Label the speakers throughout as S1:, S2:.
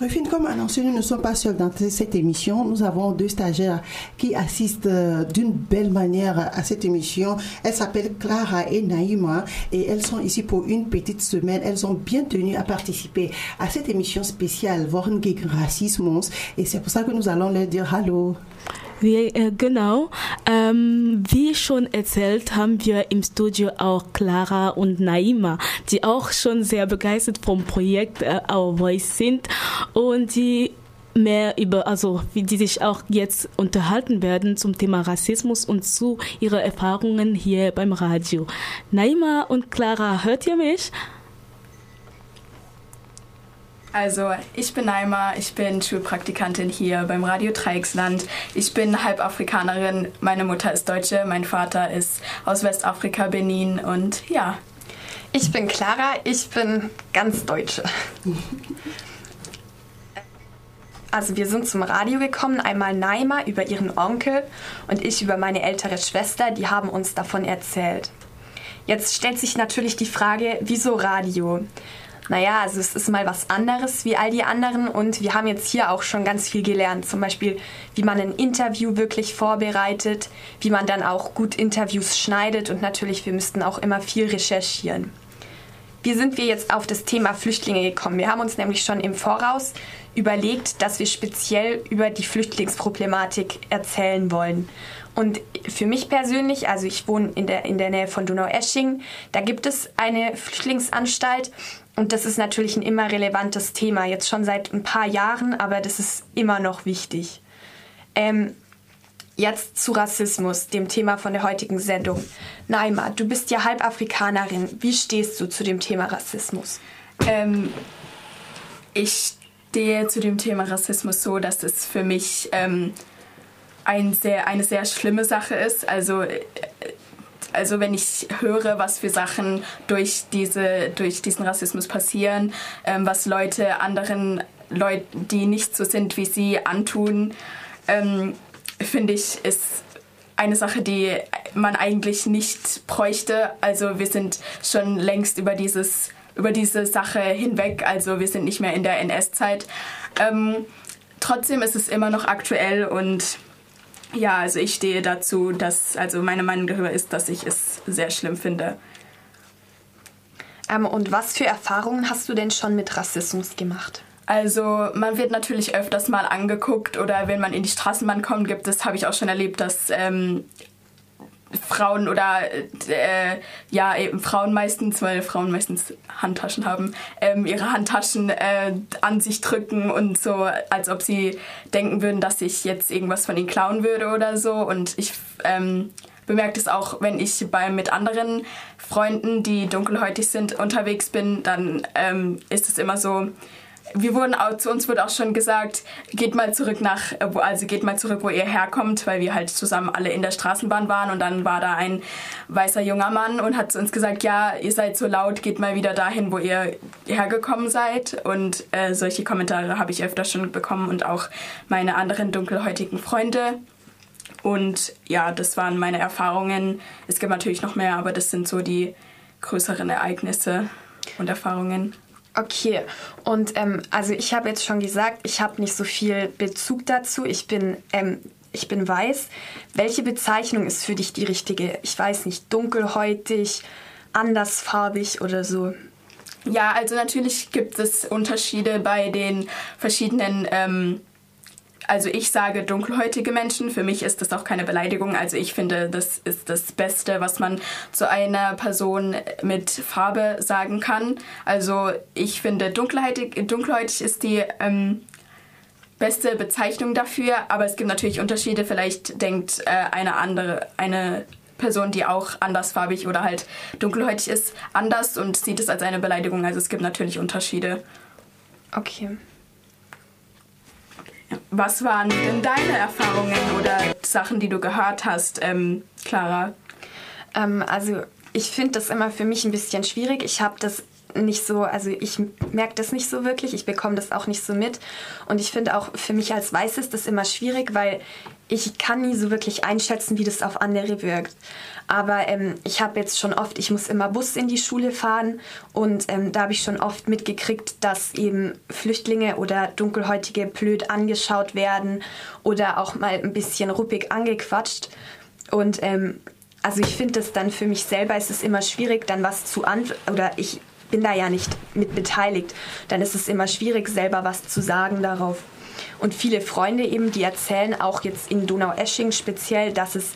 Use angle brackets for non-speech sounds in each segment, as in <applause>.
S1: Rufine, comme annoncé, nous ne sommes pas seuls dans cette émission. Nous avons deux stagiaires qui assistent euh, d'une belle manière à cette émission. Elles s'appellent Clara et Naïma et elles sont ici pour une petite semaine. Elles ont bien tenu à participer à cette émission spéciale Wochen gegen Rassismus et c'est pour ça que nous allons leur dire Hallo.
S2: Äh, genau. Ähm, wie schon erzählt, haben wir im Studio auch Clara und Naima, die auch schon sehr begeistert vom Projekt äh, Our Voice sind und die mehr über, also wie die sich auch jetzt unterhalten werden zum Thema Rassismus und zu ihren Erfahrungen hier beim Radio. Naima und Clara, hört ihr mich?
S3: Also, ich bin Naima, ich bin Schulpraktikantin hier beim Radio Dreiecksland. Ich bin Halbafrikanerin, meine Mutter ist Deutsche, mein Vater ist aus Westafrika, Benin und ja.
S4: Ich bin Clara, ich bin ganz Deutsche. <laughs> Also wir sind zum Radio gekommen, einmal Naima über ihren Onkel und ich über meine ältere Schwester, die haben uns davon erzählt. Jetzt stellt sich natürlich die Frage, wieso Radio? naja, also es ist mal was anderes wie all die anderen und wir haben jetzt hier auch schon ganz viel gelernt. Zum Beispiel, wie man ein Interview wirklich vorbereitet, wie man dann auch gut Interviews schneidet und natürlich, wir müssten auch immer viel recherchieren. Wie sind wir jetzt auf das Thema Flüchtlinge gekommen? Wir haben uns nämlich schon im Voraus überlegt, dass wir speziell über die Flüchtlingsproblematik erzählen wollen. Und für mich persönlich, also ich wohne in der, in der Nähe von Donau-Esching, da gibt es eine Flüchtlingsanstalt und das ist natürlich ein immer relevantes Thema, jetzt schon seit ein paar Jahren, aber das ist immer noch wichtig. Ähm, jetzt zu Rassismus, dem Thema von der heutigen Sendung. Naima, du bist ja Halbafrikanerin. Wie stehst du zu dem Thema Rassismus?
S3: Ähm, ich stehe zu dem Thema Rassismus so, dass es für mich ähm, ein sehr, eine sehr schlimme Sache ist. Also äh, also wenn ich höre, was für Sachen durch, diese, durch diesen Rassismus passieren, ähm, was Leute anderen Leuten, die nicht so sind wie sie, antun, ähm, finde ich, ist eine Sache, die man eigentlich nicht bräuchte. Also wir sind schon längst über dieses über diese Sache hinweg. Also wir sind nicht mehr in der NS-Zeit. Ähm, trotzdem ist es immer noch aktuell und ja, also ich stehe dazu, dass, also meine Meinung darüber ist, dass ich es sehr schlimm finde.
S4: Ähm, und was für Erfahrungen hast du denn schon mit Rassismus gemacht?
S3: Also man wird natürlich öfters mal angeguckt oder wenn man in die Straßenbahn kommt, gibt es, habe ich auch schon erlebt, dass ähm, Frauen oder äh, ja eben Frauen meistens, weil Frauen meistens Handtaschen haben, ähm, ihre Handtaschen äh, an sich drücken und so, als ob sie denken würden, dass ich jetzt irgendwas von ihnen klauen würde oder so. Und ich ähm, bemerke das auch, wenn ich bei mit anderen Freunden, die dunkelhäutig sind, unterwegs bin, dann ähm, ist es immer so, wir wurden auch, zu uns wurde auch schon gesagt, geht mal zurück nach, äh, also geht mal zurück, wo ihr herkommt, weil wir halt zusammen alle in der Straßenbahn waren und dann war da ein weißer junger Mann und hat zu uns gesagt, ja, ihr seid so laut, geht mal wieder dahin, wo ihr hergekommen seid und äh, solche Kommentare habe ich öfter schon bekommen und auch meine anderen dunkelhäutigen Freunde. Und ja, das waren meine Erfahrungen. Es gibt natürlich noch mehr, aber das sind so die größeren Ereignisse und Erfahrungen.
S4: Okay, und ähm, also ich habe jetzt schon gesagt, ich habe nicht so viel Bezug dazu. Ich bin, ähm, ich bin weiß. Welche Bezeichnung ist für dich die richtige? Ich weiß nicht, dunkelhäutig, andersfarbig oder so.
S3: Ja, also natürlich gibt es Unterschiede bei den verschiedenen ähm, also ich sage dunkelhäutige Menschen, für mich ist das auch keine Beleidigung. Also ich finde, das ist das Beste, was man zu einer Person mit Farbe sagen kann. Also ich finde, dunkelhäutig, dunkelhäutig ist die ähm, beste Bezeichnung dafür, aber es gibt natürlich Unterschiede. Vielleicht denkt äh, eine andere, eine Person, die auch andersfarbig oder halt dunkelhäutig ist, anders und sieht es als eine Beleidigung. Also es gibt natürlich Unterschiede.
S4: Okay.
S3: Was waren denn deine Erfahrungen oder Sachen, die du gehört hast, ähm, Clara?
S4: Ähm, also ich finde das immer für mich ein bisschen schwierig. Ich habe das nicht so, also ich merke das nicht so wirklich, ich bekomme das auch nicht so mit. Und ich finde auch für mich als Weiß ist das immer schwierig, weil ich kann nie so wirklich einschätzen, wie das auf andere wirkt. Aber ähm, ich habe jetzt schon oft, ich muss immer Bus in die Schule fahren und ähm, da habe ich schon oft mitgekriegt, dass eben Flüchtlinge oder Dunkelhäutige blöd angeschaut werden oder auch mal ein bisschen ruppig angequatscht. Und ähm, also ich finde das dann für mich selber ist es immer schwierig, dann was zu antworten oder ich bin da ja nicht mit beteiligt, dann ist es immer schwierig, selber was zu sagen darauf. Und viele Freunde eben, die erzählen auch jetzt in Donau-Esching speziell, dass es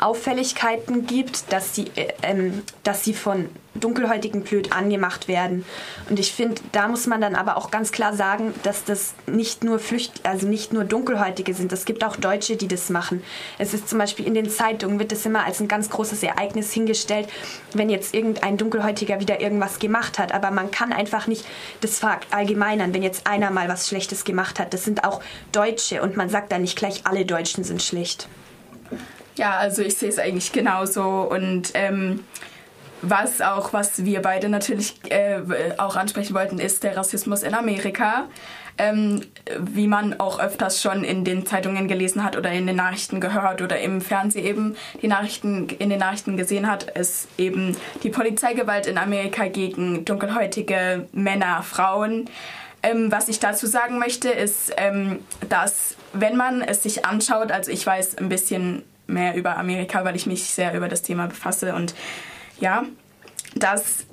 S4: Auffälligkeiten gibt, dass sie, äh, ähm, dass sie von Dunkelhäutigen blöd angemacht werden. Und ich finde, da muss man dann aber auch ganz klar sagen, dass das nicht nur Flücht, also nicht nur Dunkelhäutige sind. Es gibt auch Deutsche, die das machen. Es ist zum Beispiel in den Zeitungen wird es immer als ein ganz großes Ereignis hingestellt, wenn jetzt irgendein Dunkelhäutiger wieder irgendwas gemacht hat. Aber man kann einfach nicht das verallgemeinern, wenn jetzt einer mal was Schlechtes gemacht hat. Das sind auch Deutsche und man sagt dann nicht gleich, alle Deutschen sind schlecht.
S3: Ja, also ich sehe es eigentlich genauso und ähm, was auch, was wir beide natürlich äh, auch ansprechen wollten, ist der Rassismus in Amerika. Ähm, wie man auch öfters schon in den Zeitungen gelesen hat oder in den Nachrichten gehört oder im Fernsehen eben die Nachrichten in den Nachrichten gesehen hat, ist eben die Polizeigewalt in Amerika gegen dunkelhäutige Männer, Frauen. Ähm, was ich dazu sagen möchte, ist, ähm, dass wenn man es sich anschaut, also ich weiß ein bisschen mehr über Amerika, weil ich mich sehr über das Thema befasse. Und ja, dass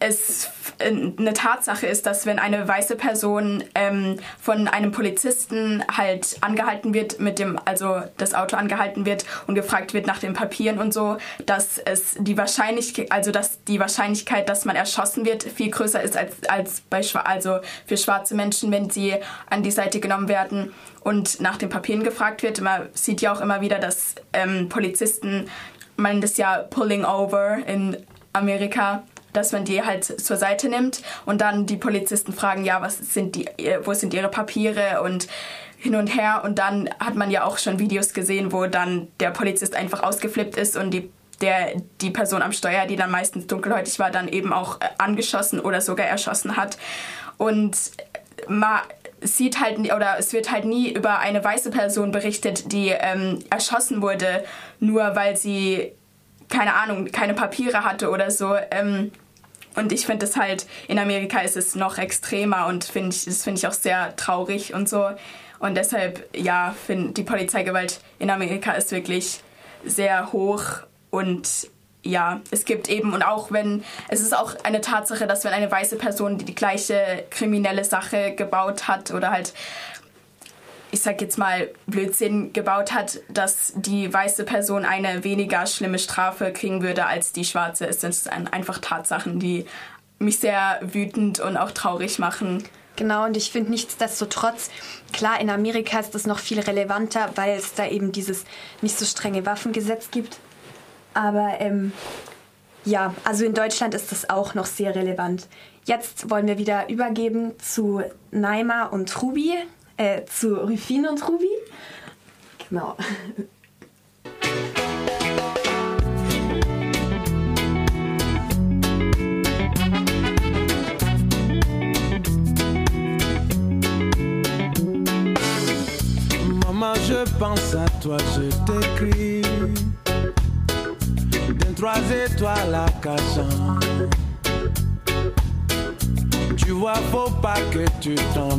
S3: es eine Tatsache ist, dass wenn eine weiße Person ähm, von einem Polizisten halt angehalten wird, mit dem, also das Auto angehalten wird und gefragt wird nach den Papieren und so, dass es die Wahrscheinlichkeit, also dass die Wahrscheinlichkeit, dass man erschossen wird, viel größer ist als, als bei also für schwarze Menschen, wenn sie an die Seite genommen werden und nach den Papieren gefragt wird. Man sieht ja auch immer wieder, dass ähm, Polizisten man das ja pulling over in Amerika dass man die halt zur Seite nimmt und dann die Polizisten fragen, ja, was sind die, wo sind ihre Papiere und hin und her und dann hat man ja auch schon Videos gesehen, wo dann der Polizist einfach ausgeflippt ist und die der die Person am Steuer, die dann meistens dunkelhäutig war, dann eben auch äh, angeschossen oder sogar erschossen hat. Und man sieht halt oder es wird halt nie über eine weiße Person berichtet, die ähm, erschossen wurde, nur weil sie keine Ahnung, keine Papiere hatte oder so. Ähm, und ich finde es halt, in Amerika ist es noch extremer und find ich, das finde ich auch sehr traurig und so. Und deshalb, ja, finde die Polizeigewalt in Amerika ist wirklich sehr hoch und ja, es gibt eben und auch wenn, es ist auch eine Tatsache, dass wenn eine weiße Person die, die gleiche kriminelle Sache gebaut hat oder halt ich sag jetzt mal, Blödsinn gebaut hat, dass die weiße Person eine weniger schlimme Strafe kriegen würde als die schwarze. Es sind einfach Tatsachen, die mich sehr wütend und auch traurig machen.
S4: Genau, und ich finde nichtsdestotrotz, klar, in Amerika ist das noch viel relevanter, weil es da eben dieses nicht so strenge Waffengesetz gibt. Aber ähm, ja, also in Deutschland ist das auch noch sehr relevant. Jetzt wollen wir wieder übergeben zu Naima und Ruby äh, zu Rufine und Ruby? Genau.
S5: Maman, je pense à toi, je t'écris. D'un trois étoiles à Cachan. Tu vois, faut pas que tu tombes